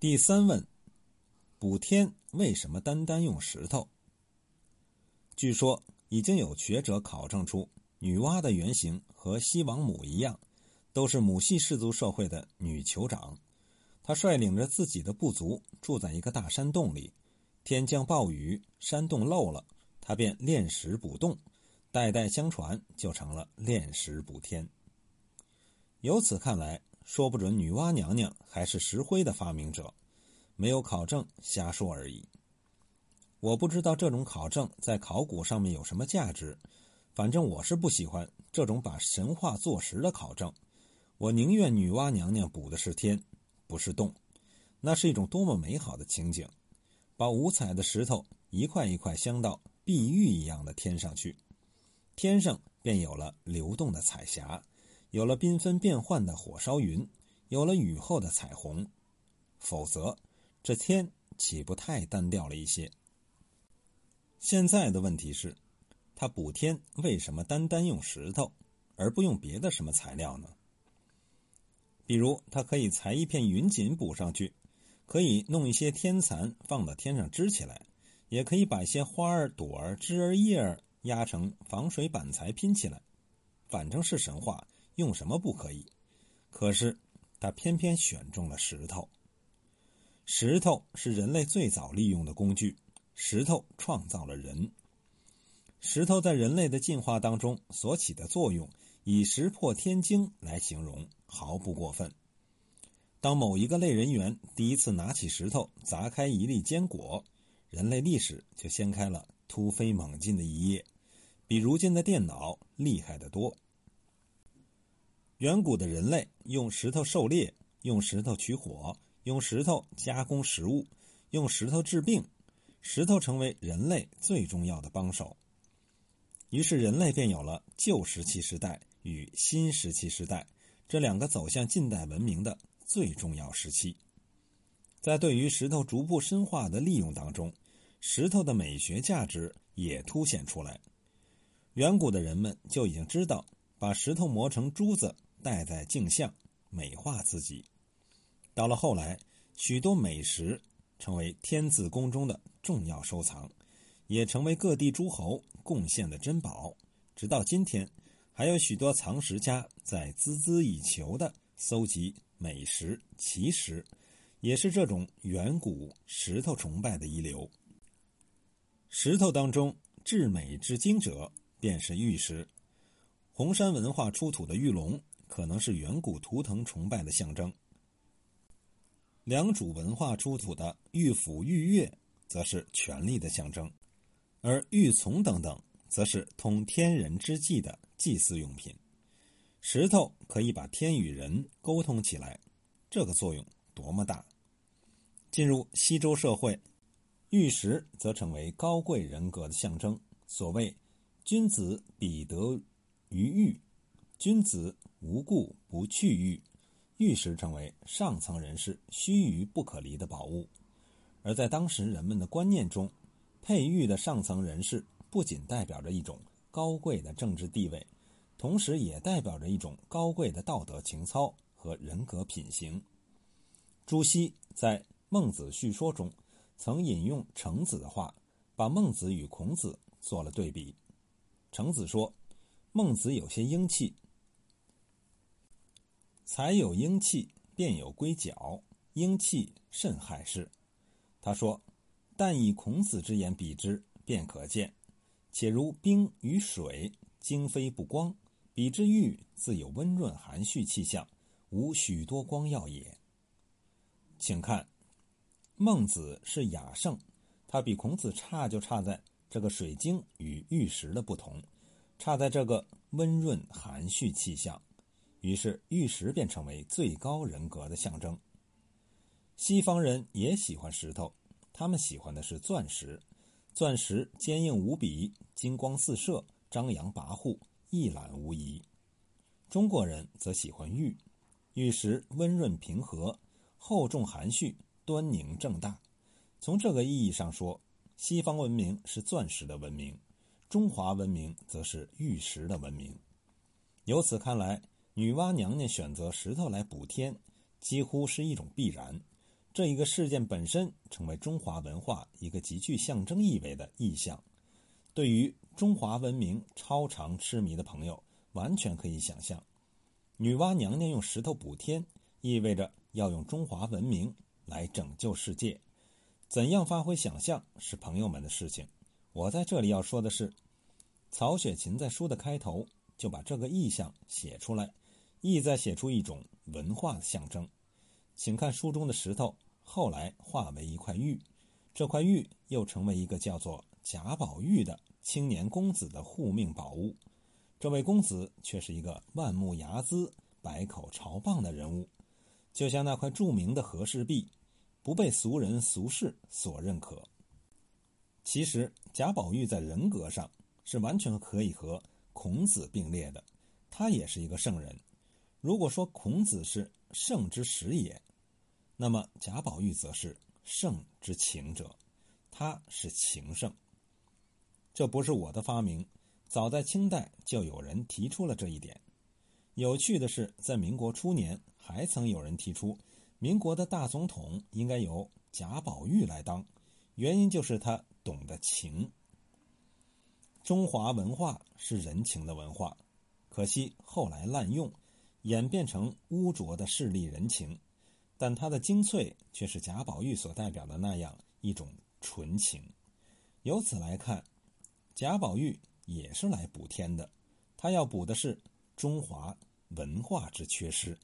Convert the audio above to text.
第三问：补天为什么单单用石头？据说已经有学者考证出，女娲的原型和西王母一样，都是母系氏族社会的女酋长。她率领着自己的部族住在一个大山洞里，天降暴雨，山洞漏了，她便炼石补洞，代代相传，就成了炼石补天。由此看来，说不准女娲娘娘还是石灰的发明者，没有考证，瞎说而已。我不知道这种考证在考古上面有什么价值，反正我是不喜欢这种把神话做实的考证。我宁愿女娲娘娘补的是天，不是洞，那是一种多么美好的情景！把五彩的石头一块一块镶到碧玉一样的天上去，天上便有了流动的彩霞，有了缤纷变幻的火烧云，有了雨后的彩虹。否则，这天岂不太单调了一些？现在的问题是，他补天为什么单单用石头，而不用别的什么材料呢？比如，他可以裁一片云锦补上去，可以弄一些天蚕放到天上支起来，也可以把一些花儿、朵儿、枝儿、叶儿压成防水板材拼起来。反正是神话，用什么不可以？可是他偏偏选中了石头。石头是人类最早利用的工具。石头创造了人。石头在人类的进化当中所起的作用，以“石破天惊”来形容，毫不过分。当某一个类人猿第一次拿起石头砸开一粒坚果，人类历史就掀开了突飞猛进的一页，比如今的电脑厉害得多。远古的人类用石头狩猎，用石头取火，用石头加工食物，用石头治病。石头成为人类最重要的帮手，于是人类便有了旧石器时代与新石器时代这两个走向近代文明的最重要时期。在对于石头逐步深化的利用当中，石头的美学价值也凸显出来。远古的人们就已经知道，把石头磨成珠子戴在镜像，美化自己。到了后来，许多美石。成为天子宫中的重要收藏，也成为各地诸侯贡献的珍宝。直到今天，还有许多藏石家在孜孜以求地搜集美石、奇石，也是这种远古石头崇拜的一流。石头当中至美至精者，便是玉石。红山文化出土的玉龙，可能是远古图腾崇拜的象征。良渚文化出土的玉斧、玉钺，则是权力的象征；而玉琮等等，则是通天人之际的祭祀用品。石头可以把天与人沟通起来，这个作用多么大！进入西周社会，玉石则成为高贵人格的象征。所谓“君子必得于玉，君子无故不去玉”。玉石成为上层人士须臾不可离的宝物，而在当时人们的观念中，佩玉的上层人士不仅代表着一种高贵的政治地位，同时也代表着一种高贵的道德情操和人格品行。朱熹在《孟子叙说》中曾引用程子的话，把孟子与孔子做了对比。程子说：“孟子有些英气。”才有英气，便有龟角。英气甚害事。他说：“但以孔子之言比之，便可见。且如冰与水，经非不光，比之玉，自有温润含蓄气象，无许多光耀也。”请看，孟子是雅圣，他比孔子差就差在这个水晶与玉石的不同，差在这个温润含蓄气象。于是，玉石便成为最高人格的象征。西方人也喜欢石头，他们喜欢的是钻石。钻石坚硬无比，金光四射，张扬跋扈，一览无遗。中国人则喜欢玉，玉石温润平和，厚重含蓄，端凝正大。从这个意义上说，西方文明是钻石的文明，中华文明则是玉石的文明。由此看来。女娲娘娘选择石头来补天，几乎是一种必然。这一个事件本身成为中华文化一个极具象征意味的意象。对于中华文明超常痴迷的朋友，完全可以想象，女娲娘娘用石头补天，意味着要用中华文明来拯救世界。怎样发挥想象是朋友们的事情。我在这里要说的是，曹雪芹在书的开头就把这个意象写出来，意在写出一种文化的象征。请看书中的石头，后来化为一块玉，这块玉又成为一个叫做贾宝玉的青年公子的护命宝物。这位公子却是一个万目睚眦、百口朝谤的人物，就像那块著名的和氏璧，不被俗人俗世所认可。其实贾宝玉在人格上是完全可以和孔子并列的，他也是一个圣人。如果说孔子是圣之始也，那么贾宝玉则是圣之情者，他是情圣。这不是我的发明，早在清代就有人提出了这一点。有趣的是，在民国初年，还曾有人提出，民国的大总统应该由贾宝玉来当，原因就是他。懂得情，中华文化是人情的文化，可惜后来滥用，演变成污浊的势利人情，但它的精粹却是贾宝玉所代表的那样一种纯情。由此来看，贾宝玉也是来补天的，他要补的是中华文化之缺失。